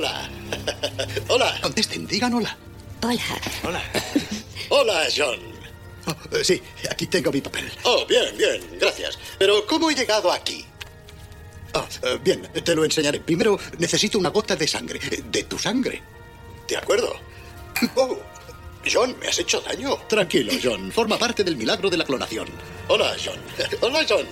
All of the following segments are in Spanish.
Hola. hola. Contesten, digan hola. Hola. Hola. hola, John. Oh, eh, sí, aquí tengo mi papel. Oh, bien, bien, gracias. Pero, ¿cómo he llegado aquí? Oh, eh, bien, te lo enseñaré. Primero, necesito una gota de sangre. De tu sangre. De acuerdo. Oh, John, ¿me has hecho daño? Tranquilo, John. Forma parte del milagro de la clonación. Hola, John. Hola, John.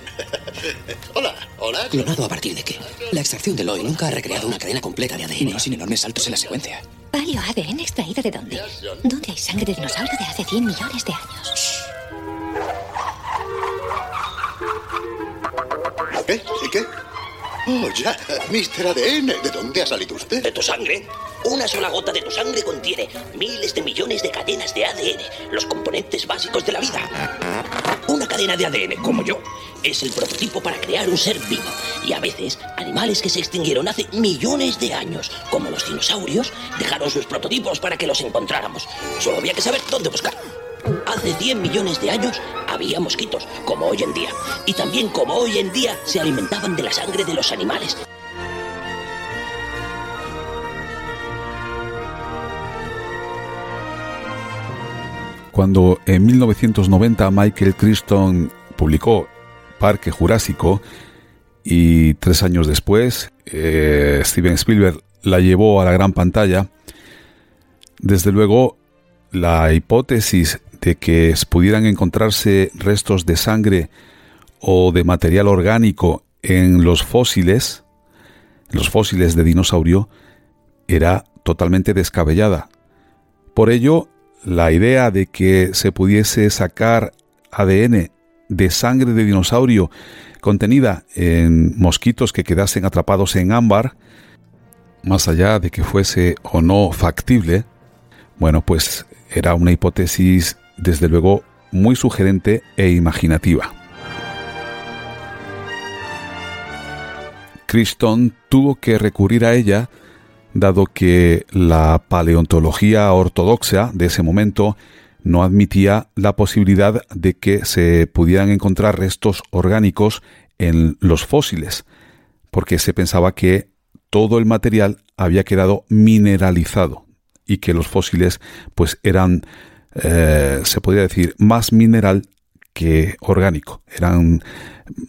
Hola, hola. John. ¿Clonado a partir de qué? La extracción de Loy nunca ha recreado una cadena completa de ADN. Sin enormes saltos en la secuencia. ¿Paleo ADN extraído de dónde? ¿Dónde hay sangre de dinosaurio de hace 100 millones de años? ¿Qué? Oh, ya. Mister ADN. ¿De dónde ha salido usted? ¿De tu sangre? Una sola gota de tu sangre contiene miles de millones de cadenas de ADN, los componentes básicos de la vida. Una cadena de ADN, como yo, es el prototipo para crear un ser vivo. Y a veces, animales que se extinguieron hace millones de años, como los dinosaurios, dejaron sus prototipos para que los encontráramos. Solo había que saber dónde buscar. Hace 100 millones de años había mosquitos, como hoy en día. Y también como hoy en día se alimentaban de la sangre de los animales. Cuando en 1990 Michael Crichton publicó Parque Jurásico y tres años después eh, Steven Spielberg la llevó a la gran pantalla, desde luego la hipótesis de que pudieran encontrarse restos de sangre o de material orgánico en los fósiles, los fósiles de dinosaurio, era totalmente descabellada. Por ello, la idea de que se pudiese sacar ADN de sangre de dinosaurio contenida en mosquitos que quedasen atrapados en ámbar, más allá de que fuese o no factible, bueno, pues era una hipótesis desde luego muy sugerente e imaginativa. Crichton tuvo que recurrir a ella dado que la paleontología ortodoxa de ese momento no admitía la posibilidad de que se pudieran encontrar restos orgánicos en los fósiles, porque se pensaba que todo el material había quedado mineralizado y que los fósiles pues eran, eh, se podría decir, más mineral que orgánico, eran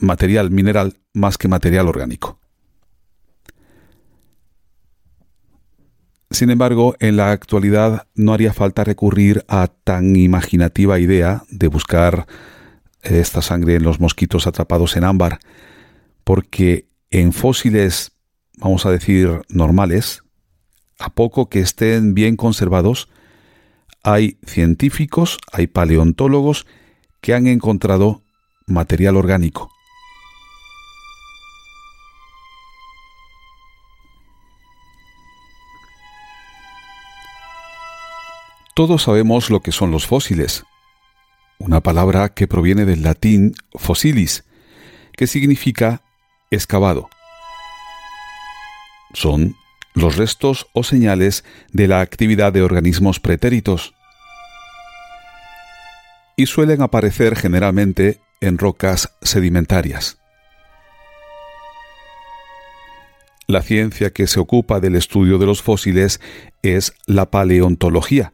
material mineral más que material orgánico. Sin embargo, en la actualidad no haría falta recurrir a tan imaginativa idea de buscar esta sangre en los mosquitos atrapados en ámbar, porque en fósiles, vamos a decir, normales, a poco que estén bien conservados, hay científicos, hay paleontólogos que han encontrado material orgánico. Todos sabemos lo que son los fósiles, una palabra que proviene del latín fossilis, que significa excavado. Son los restos o señales de la actividad de organismos pretéritos y suelen aparecer generalmente en rocas sedimentarias. La ciencia que se ocupa del estudio de los fósiles es la paleontología,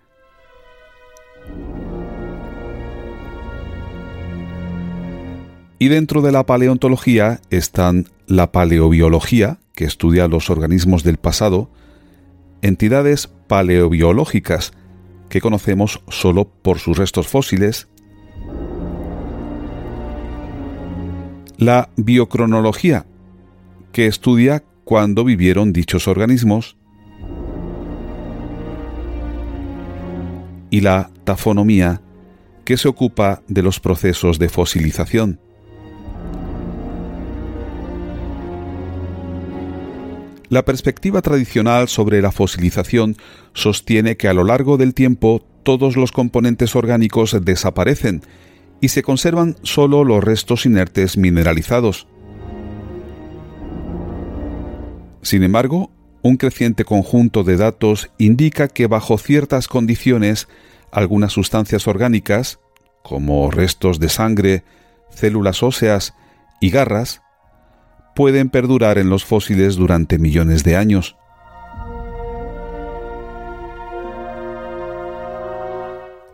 Y dentro de la paleontología están la paleobiología, que estudia los organismos del pasado, entidades paleobiológicas, que conocemos solo por sus restos fósiles, la biocronología, que estudia cuándo vivieron dichos organismos, y la tafonomía, que se ocupa de los procesos de fosilización. La perspectiva tradicional sobre la fosilización sostiene que a lo largo del tiempo todos los componentes orgánicos desaparecen y se conservan solo los restos inertes mineralizados. Sin embargo, un creciente conjunto de datos indica que bajo ciertas condiciones algunas sustancias orgánicas, como restos de sangre, células óseas y garras, pueden perdurar en los fósiles durante millones de años.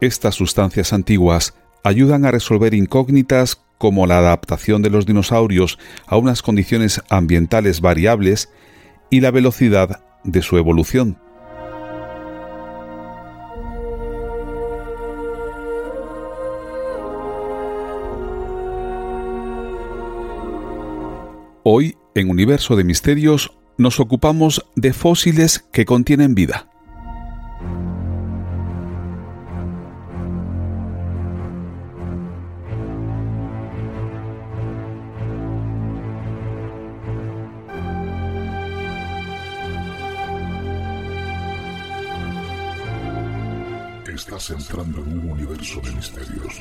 Estas sustancias antiguas ayudan a resolver incógnitas como la adaptación de los dinosaurios a unas condiciones ambientales variables y la velocidad de su evolución. Hoy, en Universo de Misterios, nos ocupamos de fósiles que contienen vida. Estás entrando en un universo de misterios.